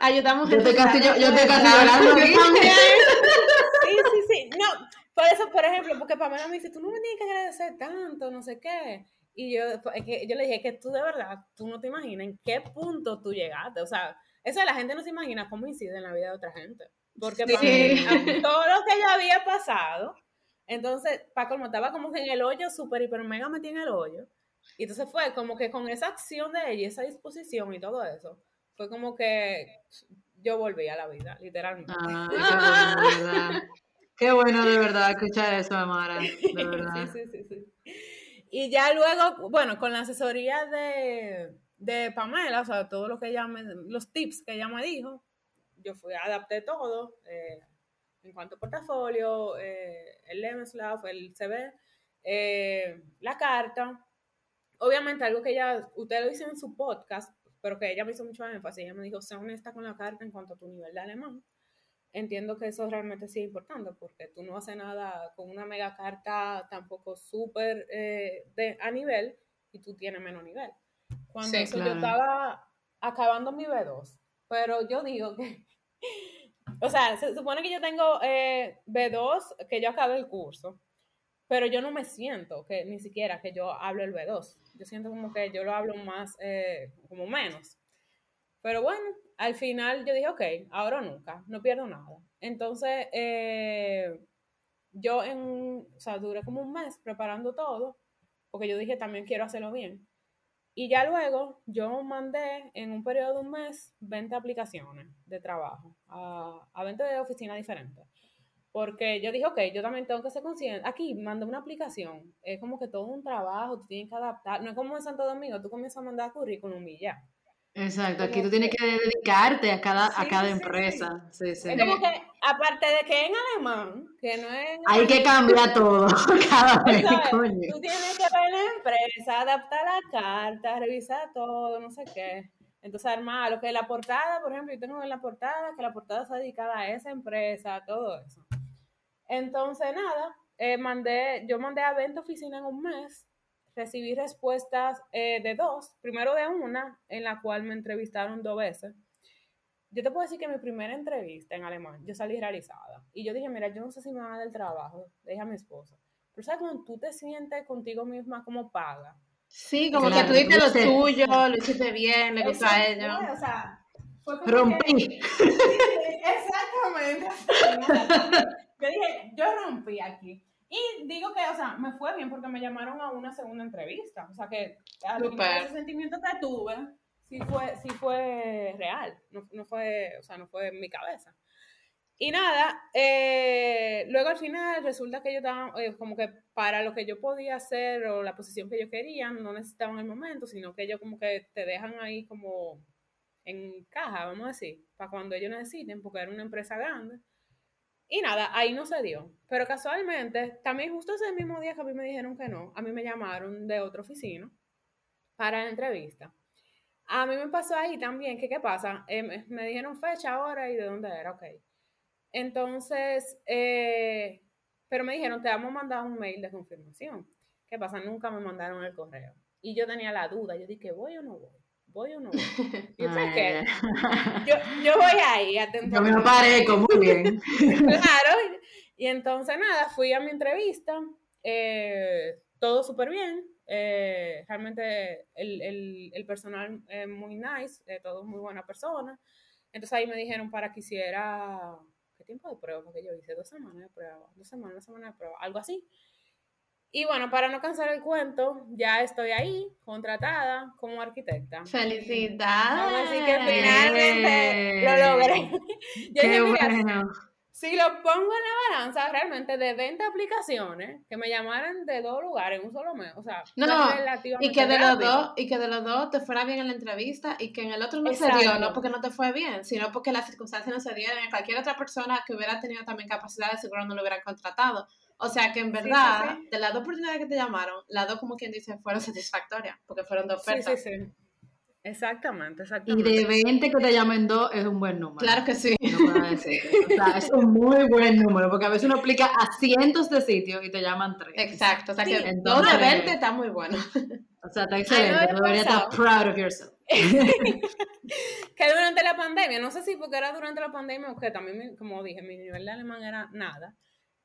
ayudamos. Yo casi, yo, yo te casi llorando. Sí, sí, sí. No, por eso, por ejemplo, porque Pamela me dice, tú no me tienes que agradecer tanto, no sé qué. Y yo, que yo le dije que tú de verdad, tú no te imaginas en qué punto tú llegaste. O sea, eso la gente no se imagina cómo incide en la vida de otra gente. Porque todo lo que ya había pasado, entonces, Paco como estaba como que en el hoyo, súper, hiper, mega metí en el hoyo. Y entonces fue como que con esa acción de ella, esa disposición y todo eso, fue como que yo volví a la vida, literalmente. Ah, qué bueno, de verdad. Escuchar eso, Amara, de verdad. sí, sí, sí, sí. Y ya luego, bueno, con la asesoría de, de Pamela, o sea, todo lo que ella me, los tips que ella me dijo, yo fui, adapté todo, eh, en cuanto a portafolio, eh, el Lebenslauf, el CV, eh, la carta. Obviamente algo que ella, usted lo dice en su podcast, pero que ella me hizo mucho énfasis, ella me dijo, sé honesta con la carta en cuanto a tu nivel de alemán. Entiendo que eso realmente sí es importante, porque tú no haces nada con una mega carta tampoco súper eh, a nivel y tú tienes menos nivel. Cuando yo estaba acabando mi B2, pero yo digo que o sea, se supone que yo tengo eh, B2, que yo acabé el curso, pero yo no me siento que ni siquiera que yo hablo el B2. Yo siento como que yo lo hablo más, eh, como menos. Pero bueno, al final yo dije, ok, ahora nunca, no pierdo nada. Entonces, eh, yo en, o sea, duré como un mes preparando todo, porque yo dije, también quiero hacerlo bien. Y ya luego yo mandé en un periodo de un mes 20 aplicaciones de trabajo a, a 20 de oficinas diferentes. Porque yo dije, ok, yo también tengo que ser consciente. Aquí mandé una aplicación, es como que todo un trabajo, tú tienes que adaptar. No es como en Santo Domingo, tú comienzas a mandar currículum y ya. Exacto, aquí tú tienes que dedicarte a cada, a cada empresa. Sí, sí. Es como que, aparte de que en alemán, que no es. Hay que cambiar todo cada vez, coño. Tú tienes que ver la empresa, adaptar la carta, revisar todo, no sé qué. Entonces, armar lo que es la portada, por ejemplo, yo tengo en la portada que la portada está dedicada a esa empresa, todo eso. Entonces, nada, eh, mandé, yo mandé a 20 oficinas en un mes recibí respuestas eh, de dos, primero de una, en la cual me entrevistaron dos veces. Yo te puedo decir que mi primera entrevista en alemán, yo salí realizada. Y yo dije, mira, yo no sé si me va a dar el trabajo, deja a mi esposa. Pero sabes cuando tú te sientes contigo misma como paga. Sí, como que tú dices lo tuyo, lo hiciste bien, le gusta a ella. o sea, rompí. exactamente. yo dije, yo rompí aquí. Y digo que, o sea, me fue bien porque me llamaron a una segunda entrevista. O sea, que ese sentimiento que tuve sí fue, sí fue real. No, no, fue, o sea, no fue en mi cabeza. Y nada, eh, luego al final resulta que yo estaba, eh, como que para lo que yo podía hacer o la posición que yo quería, no necesitaban el momento, sino que ellos como que te dejan ahí como en caja, vamos a decir, para cuando ellos necesiten, porque era una empresa grande. Y nada, ahí no se dio. Pero casualmente, también justo ese mismo día que a mí me dijeron que no, a mí me llamaron de otra oficina para la entrevista. A mí me pasó ahí también, que qué pasa, eh, me dijeron fecha, hora y de dónde era, ok. Entonces, eh, pero me dijeron, te vamos a mandar un mail de confirmación. ¿Qué pasa? Nunca me mandaron el correo. Y yo tenía la duda, yo dije, ¿voy o no voy? ¿Voy o no voy? Y qué? Yo, yo voy ahí, atento. Yo me parezco, muy bien. claro. Y entonces, nada, fui a mi entrevista, eh, todo súper bien. Eh, realmente el, el, el, personal es muy nice, eh, todos muy buena persona. Entonces ahí me dijeron para que hiciera, ¿qué tiempo de prueba? Porque yo hice dos semanas de prueba, dos semanas, una semana de prueba, algo así. Y bueno, para no cansar el cuento, ya estoy ahí, contratada como arquitecta. ¡Felicidades! Así que finalmente lo logré. Yo Qué bueno. Si lo pongo en la balanza, realmente de 20 aplicaciones que me llamaran de dos lugares en un solo mes, o sea, no, y que de los dos y que de los dos te fuera bien en la entrevista y que en el otro no se dio, no porque no te fue bien, sino porque las circunstancias no se dieron. Cualquier otra persona que hubiera tenido también capacidad de seguro no lo hubieran contratado. O sea que en verdad, de las dos oportunidades que te llamaron, las dos, como quien dice, fueron satisfactorias, porque fueron dos ofertas. Sí, sí, sí. Exactamente, exactamente. Y de 20 que te llamen dos es un buen número. Claro que sí. No decir. O sea, es un muy buen número, porque a veces uno aplica a cientos de sitios y te llaman tres. Exacto, o sea que dos de 20 está muy bueno. O sea, está excelente, tú deberías estar proud of yourself. que durante la pandemia, no sé si porque era durante la pandemia o que también, como dije, mi nivel de alemán era nada.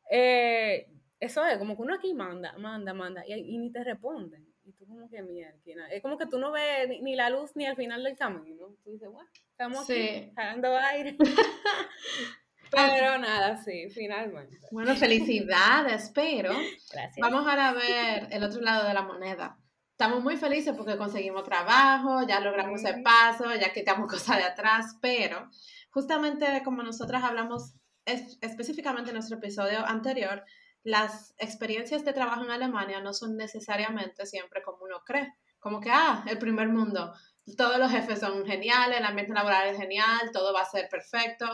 Eh, eso es, como que uno aquí manda, manda, manda, y, ni te responden. Y tú como que mierda, es como que tú no ves ni, la luz ni al final del camino. Tú dices, bueno, estamos aquí, jalando aire. Pero nada, sí, finalmente. Bueno, felicidades, pero Gracias. vamos ahora a ver el otro lado de la moneda. Estamos muy felices porque conseguimos trabajo, ya logramos el paso, ya quitamos cosas de atrás, pero justamente como nosotras hablamos específicamente en nuestro episodio anterior, las experiencias de trabajo en Alemania no son necesariamente siempre como uno cree, como que, ah, el primer mundo, todos los jefes son geniales, el ambiente laboral es genial, todo va a ser perfecto.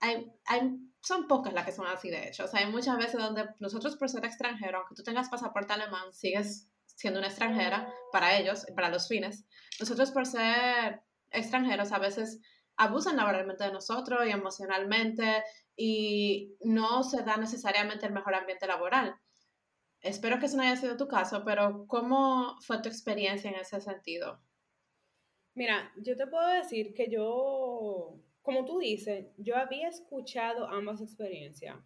Hay, hay, son pocas las que son así de hecho. O sea, hay muchas veces donde nosotros por ser extranjero, aunque tú tengas pasaporte alemán, sigues siendo una extranjera para ellos, para los fines. Nosotros por ser extranjeros a veces abusan laboralmente de nosotros y emocionalmente y no se da necesariamente el mejor ambiente laboral. Espero que eso no haya sido tu caso, pero ¿cómo fue tu experiencia en ese sentido? Mira, yo te puedo decir que yo, como tú dices, yo había escuchado ambas experiencias.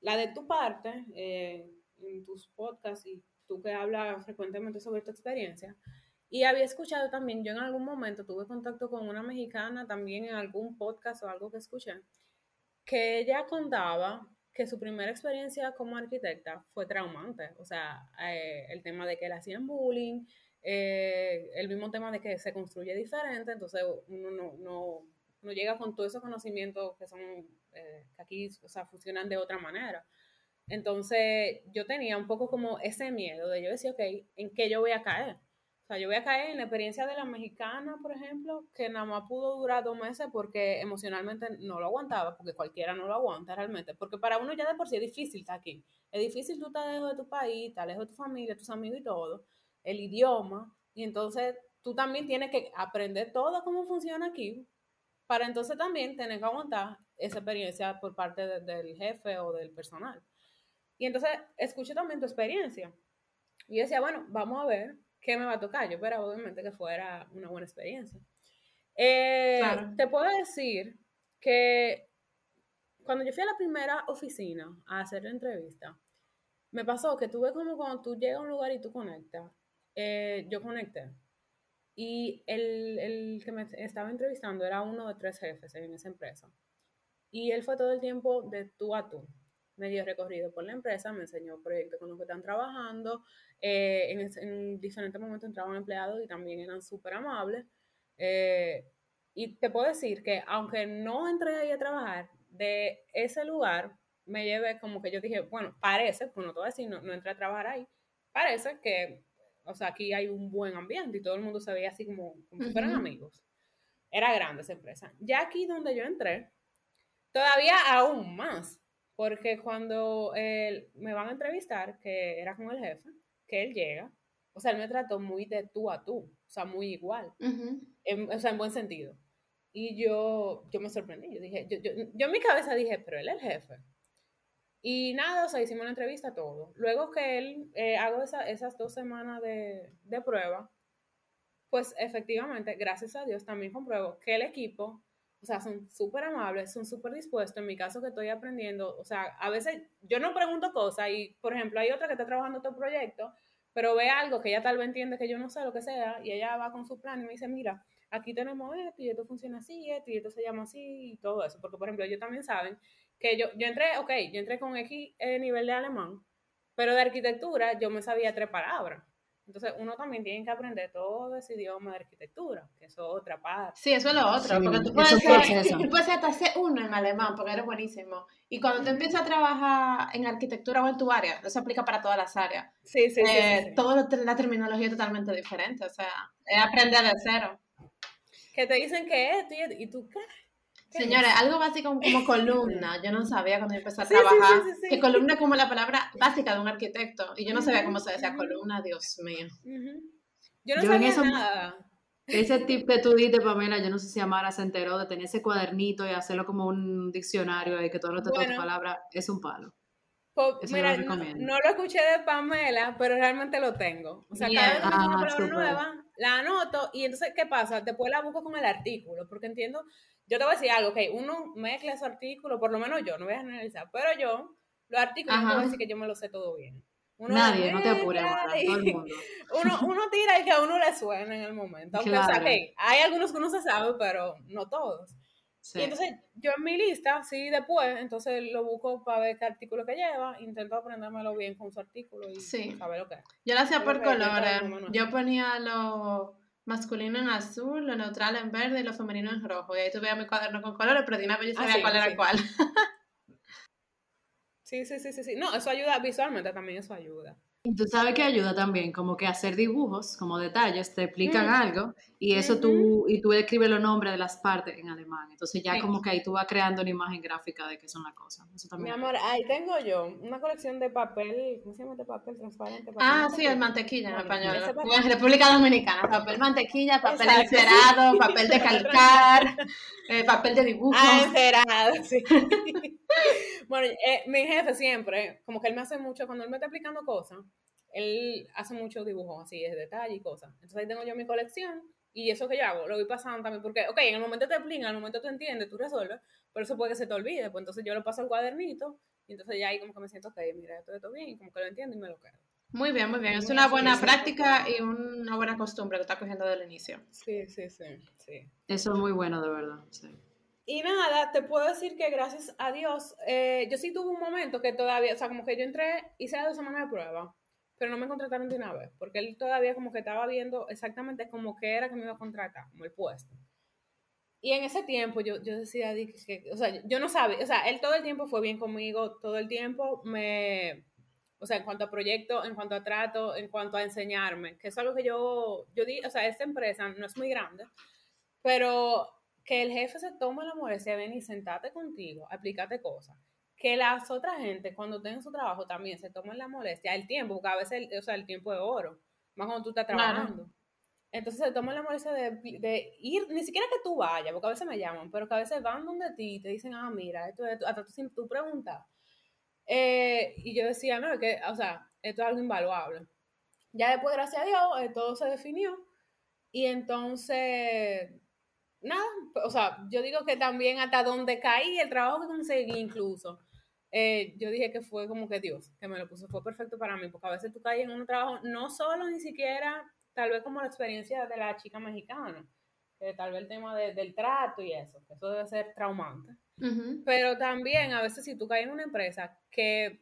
La de tu parte, eh, en tus podcasts y tú que hablas frecuentemente sobre tu experiencia, y había escuchado también, yo en algún momento tuve contacto con una mexicana también en algún podcast o algo que escuché, que ella contaba que su primera experiencia como arquitecta fue traumante. O sea, eh, el tema de que le hacían bullying, eh, el mismo tema de que se construye diferente, entonces uno no, no, no llega con todos esos conocimientos que son, eh, que aquí, o sea, funcionan de otra manera. Entonces yo tenía un poco como ese miedo de yo decía, ok, ¿en qué yo voy a caer? Yo voy a caer en la experiencia de la mexicana, por ejemplo, que nada más pudo durar dos meses porque emocionalmente no lo aguantaba, porque cualquiera no lo aguanta realmente, porque para uno ya de por sí es difícil estar aquí. Es difícil tú estar lejos de tu país, estar lejos de tu familia, tus amigos y todo, el idioma, y entonces tú también tienes que aprender todo cómo funciona aquí, para entonces también tener que aguantar esa experiencia por parte del jefe o del personal. Y entonces escuché también tu experiencia. Y yo decía, bueno, vamos a ver qué me va a tocar. Yo esperaba obviamente que fuera una buena experiencia. Eh, te puedo decir que cuando yo fui a la primera oficina a hacer la entrevista, me pasó que tuve como cuando tú llegas a un lugar y tú conectas, eh, yo conecté. Y el, el, que me estaba entrevistando era uno de tres jefes en esa empresa. Y él fue todo el tiempo de tú a tú me dio recorrido por la empresa, me enseñó proyectos con los que están trabajando. Eh, en, diferentes momentos entraban empleados y también eran súper amables. Eh, y te puedo decir que aunque no entré ahí a trabajar, de ese lugar me llevé como que yo dije, bueno, parece, pues no te voy a decir, no, no entré a trabajar ahí, parece que, o sea, aquí hay un buen ambiente y todo el mundo se veía así como, como fueran amigos. Era grande esa empresa. Ya aquí donde yo entré, todavía aún más, porque cuando él, me van a entrevistar, que era con el jefe, que él llega, o sea, él me trató muy de tú a tú, o sea, muy igual, o sea, en buen sentido. Y yo, yo me sorprendí, yo dije, yo, yo, yo en mi cabeza dije, pero él es el jefe. Y nada, o sea, hicimos una entrevista todo. Luego que él, eh, hago esa, esas dos semanas de, de prueba, pues efectivamente, gracias a Dios, también compruebo que el equipo o sea, son súper amables, son súper dispuestos. En mi caso que estoy aprendiendo, o sea, a veces yo no pregunto cosas y, por ejemplo, hay otra que está trabajando otro proyecto, pero ve algo que ella tal vez entiende que yo no sé lo que sea y ella va con su plan y me dice, mira, aquí tenemos esto y esto funciona así, esto y esto se llama así y todo eso. Porque, por ejemplo, ellos también saben que yo, yo entré, ok, yo entré con X eh, nivel de alemán, pero de arquitectura yo me sabía tres palabras. Entonces, uno también tiene que aprender todo ese idioma de arquitectura, que eso es otra parte. Sí, eso es lo otro, porque tú puedes, ser, tú puedes hasta hacer uno en alemán, porque eres buenísimo. Y cuando te empiezas a trabajar en arquitectura o en tu área, eso aplica para todas las áreas. Sí, sí, sí. Eh, Toda la terminología es totalmente diferente, o sea, es aprender de cero. Que te dicen que es, y tú, ¿qué? Señores, algo básico como columna. Yo no sabía cuando empecé a trabajar que columna es como la palabra básica de un arquitecto. Y yo no sabía cómo se decía columna, Dios mío. Yo no sabía nada. Ese tip que tú diste, Pamela, yo no sé si Amara se enteró de tener ese cuadernito y hacerlo como un diccionario y que todo lo te bueno, palabras es un palo. mira, no, lo escuché de Pamela, pero realmente lo tengo. O sea, cada vez que una ah, palabra nueva, la anoto y entonces, ¿qué pasa? Después la busco con el artículo, porque entiendo yo te voy a decir algo, ok, uno mezcla ese artículo, por lo menos yo, no voy a analizar, pero yo Los artículos, no decir que yo me lo sé todo bien. Nadie, no te apures, todo el mundo. Uno, uno tira el que a uno le suena en el momento. Aunque, hay algunos que uno se sabe, pero no todos. Y entonces yo en mi lista, sí, después, entonces lo busco para ver qué artículo que lleva, intento aprendérmelo bien con su artículo y saber lo que es. Yo lo hacía por colores. Yo ponía lo masculino en azul, lo neutral en verde y lo femenino en rojo. Y ahí tuve mi cuaderno con colores, pero de una vez yo sabía cuál era cuál. sí, sí, sí, sí, sí. No, eso ayuda visualmente también, eso ayuda. Y tú sabes que ayuda también, como que hacer dibujos, como detalles, te explican algo y eso tú, y tú escribes los nombres de las partes en alemán. Entonces ya como que ahí tú vas creando una imagen gráfica de qué son las cosas. Mi amor, ahí tengo yo una colección de papel, ¿cómo se llama este papel transparente? ah, sí, el mantequilla en español. En República Dominicana, papel mantequilla, papel encerado, papel de calcar, eh, papel de dibujo. Ah, encerado, sí. bueno, eh, mi jefe siempre, como que él me hace mucho, cuando él me está explicando cosas, él hace muchos dibujos así, de detalle y cosas. Entonces ahí tengo yo mi colección y eso que yo hago, lo voy pasando también, porque, ok, en el momento te explican, en el momento te entiendes, tú resuelves, pero eso puede que se te olvide, pues entonces yo lo paso al cuadernito y entonces ya ahí como que me siento, ok, mira, esto está bien, y como que lo entiendo y me lo quedo. Muy bien, muy bien. Es una buena práctica y una buena costumbre que estás cogiendo desde el inicio. Sí, sí, sí, sí. Eso es muy bueno, de verdad. Sí. Y nada, te puedo decir que gracias a Dios, eh, yo sí tuve un momento que todavía, o sea, como que yo entré, hice las dos semanas de prueba, pero no me contrataron de una vez, porque él todavía como que estaba viendo exactamente como que era que me iba a contratar, como el puesto. Y en ese tiempo yo, yo decía, que, o sea, yo no sabía, o sea, él todo el tiempo fue bien conmigo, todo el tiempo me, o sea, en cuanto a proyecto, en cuanto a trato, en cuanto a enseñarme, que es algo que yo, yo di, o sea, esta empresa no es muy grande, pero que el jefe se tome la molestia venir y sentarte contigo, explícate cosas. Que las otras gente, cuando tengan su trabajo, también se tomen la molestia, el tiempo, porque a veces, o sea, el tiempo es oro, más cuando tú estás trabajando. Entonces se toman la molestia de, de, ir, ni siquiera que tú vayas, porque a veces me llaman, pero que a veces van donde ti y te dicen, ah, mira, esto, esto hasta tú, tú preguntas. Eh, y yo decía, no, es que, o sea, esto es algo invaluable. Ya después, gracias a Dios, eh, todo se definió. Y entonces, nada, o sea, yo digo que también hasta donde caí, el trabajo que conseguí incluso, eh, yo dije que fue como que Dios, que me lo puso, fue perfecto para mí, porque a veces tú caes en un trabajo, no solo ni siquiera, tal vez como la experiencia de la chica mexicana, que tal vez el tema del trato y eso, que eso debe ser traumante, pero también a veces si tú caes en una empresa que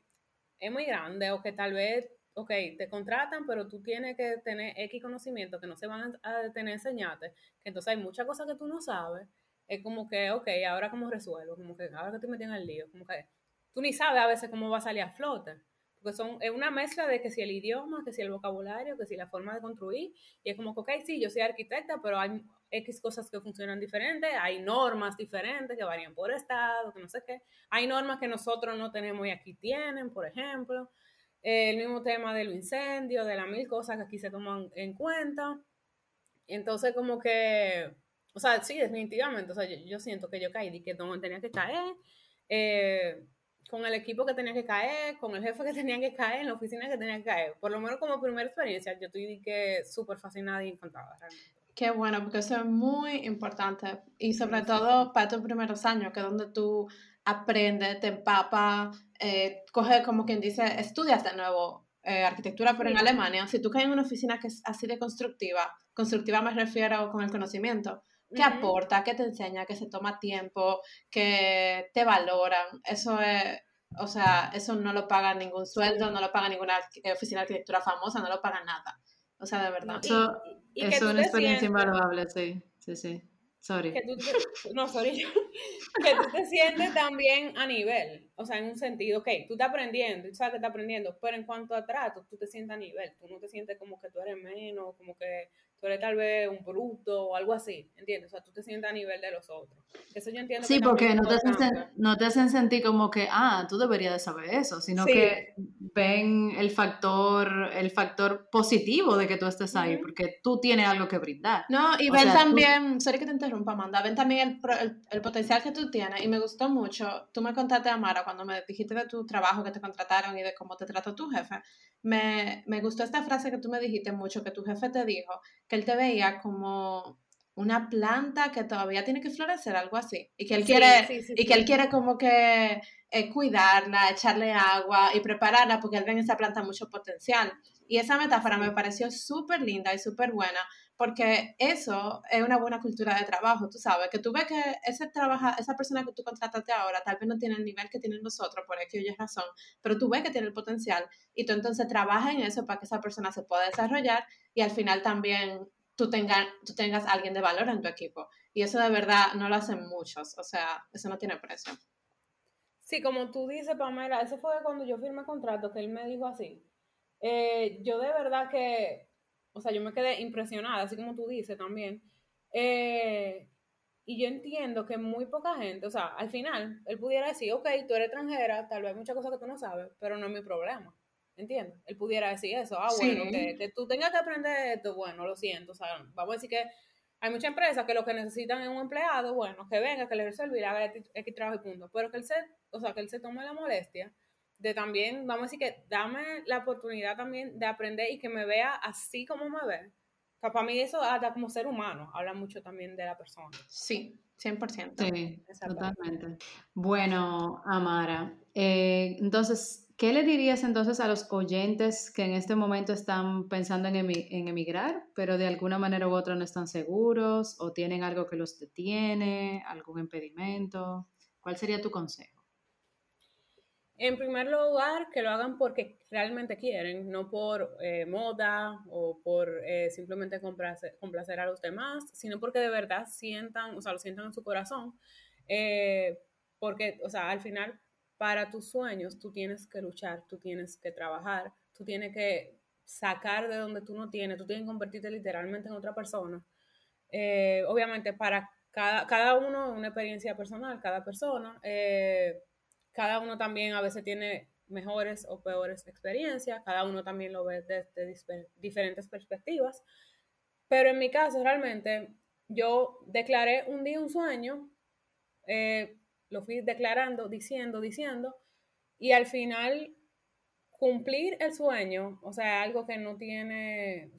es muy grande o que tal vez ok, te contratan, pero tú tienes que tener X conocimiento que no se van a detener a enseñarte, que entonces hay muchas cosas que tú no sabes, es como que, ok, ahora cómo resuelvo, como que ahora que te metí en el lío, como que tú ni sabes a veces cómo va a salir a flote, porque son, es una mezcla de que si el idioma, que si el vocabulario, que si la forma de construir, y es como que, ok, sí, yo soy arquitecta, pero hay X cosas que funcionan diferentes, hay normas diferentes que varían por estado, que no sé qué, hay normas que nosotros no tenemos y aquí tienen, por ejemplo, el mismo tema de los incendios, de las mil cosas que aquí se toman en cuenta. Entonces, como que, o sea, sí, definitivamente, o sea, yo, siento que yo caí, que donde tenía que caer, eh, con el equipo que tenía que caer, con el jefe que tenía que caer, en la oficina que tenía que caer. Por lo menos como primera experiencia, yo estoy que súper fascinada y encantada realmente. Qué bueno, porque eso es muy importante y sobre todo para tus primeros años, que es donde tú aprende, te empapa, eh, coge como quien dice, estudias de nuevo eh, arquitectura, pero en Alemania, si tú caes en una oficina que es así de constructiva, constructiva me refiero con el conocimiento, que aporta, que te enseña, que se toma tiempo, que te valoran, eso es, o sea, eso no lo paga ningún sueldo, no lo paga ninguna oficina de arquitectura famosa, no lo paga nada. O sea, de verdad. Eso, es una experiencia invaluable, sí, sí, sí. Sorry. Que tú no, sorry. que tú te sientes también a nivel, o sea, en un sentido, ok, tú estás aprendiendo, tú sabes que estás aprendiendo, pero en cuanto a trato, tú te sientes a nivel, tú no te sientes como que tú eres menos, como que tú eres tal vez un bruto o algo así, ¿entiendes? O sea, tú te sientes a nivel de los otros. Eso yo entiendo. Sí, porque no te, hacen, no te hacen sentir como que, ah, tú deberías de saber eso, sino que ven el factor, el factor positivo de que tú estés ahí, porque tú tienes algo que brindar. No, y ven también, sorry que te interrumpa, Amanda, ven también el, el, potencial que tú tienes, y me gustó mucho, tú me contaste, Amara, cuando me dijiste de tu trabajo que te contrataron y de cómo te trató tu jefe, me, me gustó esta frase que tú me dijiste mucho, que tu jefe te dijo, que él te veía como una planta que todavía tiene que florecer, algo así. Y que él quiere, y que él quiere como que eh, cuidarla, echarle agua y prepararla porque él ve en esa planta mucho potencial. Y esa metáfora me pareció súper linda y súper buena porque eso es una buena cultura de trabajo, tú sabes, que tú ves que ese trabaja, esa persona que tú contrataste ahora tal vez no tiene el nivel que tienen nosotros, por X o razón, pero tú ves que tiene el potencial y tú entonces trabajas en eso para que esa persona se pueda desarrollar y al final también tú, tenga, tú tengas alguien de valor en tu equipo. Y eso de verdad no lo hacen muchos, o sea, eso no tiene precio. Sí, como tú dices, Pamela, ese fue cuando yo firmé contrato, que él me dijo así. Eh, yo de verdad que o sea, yo me quedé impresionada, así como tú dices también. Eh, y yo entiendo que muy poca gente, o sea, al final, él pudiera decir, ok, tú eres extranjera, tal vez hay muchas cosas que tú no sabes, pero no es mi problema. ¿Entiendes? Él pudiera decir eso. Ah, bueno, que, que, tú tengas que aprender esto, bueno, lo siento. O sea, vamos a decir que hay muchas empresas que lo que necesitan es un empleado, bueno, que venga, que le resuelva y haga X trabajo y punto. Pero que él se, o sea, que él se tome la molestia de también, vamos a decir que dame la oportunidad también de aprender y que me vea así como me ve. para mí eso hasta como ser humano, habla mucho también de la persona. Sí, 100%. Sí, totalmente. Bueno, Amara, eh, entonces, ¿qué le dirías entonces a los oyentes que en este momento están pensando en, en emigrar, pero de alguna manera u otra no están seguros o tienen algo que los detiene, algún impedimento? ¿Cuál sería tu consejo? En primer lugar, que lo hagan porque realmente quieren, no por eh, moda o por eh, simplemente complacer, a los demás, sino porque de verdad sientan, o sea, lo sientan en su corazón. Eh, porque, o sea, al final, para tus sueños, tú tienes que luchar, tú tienes que trabajar, tú tienes que sacar de donde tú no tienes, tú tienes que convertirte literalmente en otra persona. obviamente, para cada, cada uno, una experiencia personal, cada persona cada uno también a veces tiene mejores o peores experiencias, cada uno también lo ve desde diferentes perspectivas, pero en mi caso realmente yo declaré un día un sueño, eh, lo fui declarando, diciendo, diciendo, y al final cumplir el sueño, o sea, algo que no tiene,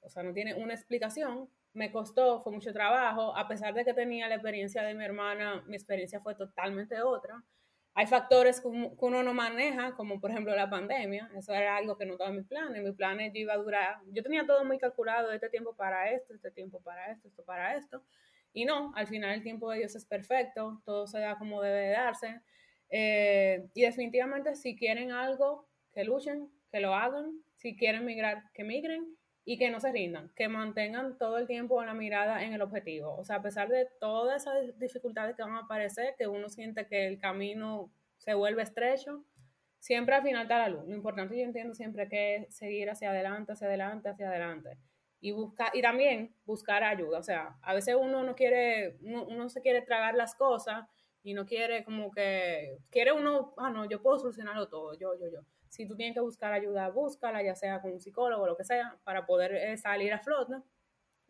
o sea, no tiene una explicación, me costó, fue mucho trabajo, a pesar de que tenía la experiencia de mi hermana, mi experiencia fue totalmente otra. Hay factores que uno no maneja, como por ejemplo la pandemia. Eso era algo que no estaba en mis planes. Mis planes yo iba a durar, yo tenía todo muy calculado, este tiempo para esto, este tiempo para esto, esto para esto. Y no, al final el tiempo de Dios es perfecto, todo se da como debe de darse. Eh, y definitivamente si quieren algo, que luchen, que lo hagan. Si quieren migrar, que migren y que no se rindan, que mantengan todo el tiempo la mirada en el objetivo. O sea, a pesar de todas esas dificultades que van a aparecer, que uno siente que el camino se vuelve estrecho, siempre al final está la luz. Lo importante yo entiendo siempre que es seguir hacia adelante, hacia adelante, hacia adelante. Y, buscar, y también buscar ayuda. O sea, a veces uno no quiere, uno, uno se quiere tragar las cosas y no quiere como que, quiere uno, ah, no, yo puedo solucionarlo todo, yo, yo, yo si tú tienes que buscar ayuda, búscala, ya sea con un psicólogo o lo que sea, para poder eh, salir a flote.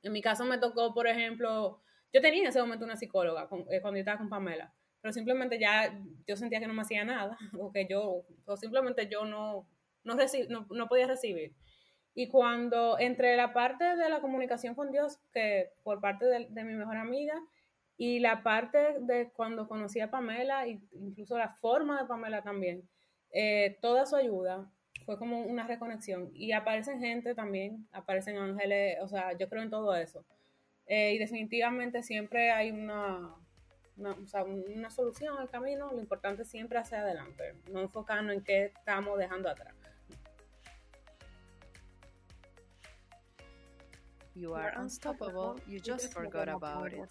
En mi caso me tocó, por ejemplo, yo tenía en ese momento una psicóloga eh, cuando estaba con Pamela, pero simplemente ya yo sentía que no me hacía nada, o que yo, o simplemente yo no, no, no, podía recibir. Y cuando entre la parte de la comunicación con Dios, que por parte de, de mi mejor amiga, y la parte de cuando conocí a Pamela, incluso la forma de Pamela también, eh, toda su ayuda fue como una reconexión. Y aparecen gente también, aparecen ángeles, o sea, yo creo en todo eso. Eh, y definitivamente siempre hay una, una, o sea, una solución al camino, lo importante es siempre hacia adelante, no enfocarnos en qué estamos dejando atrás. You are unstoppable, you just forgot about it.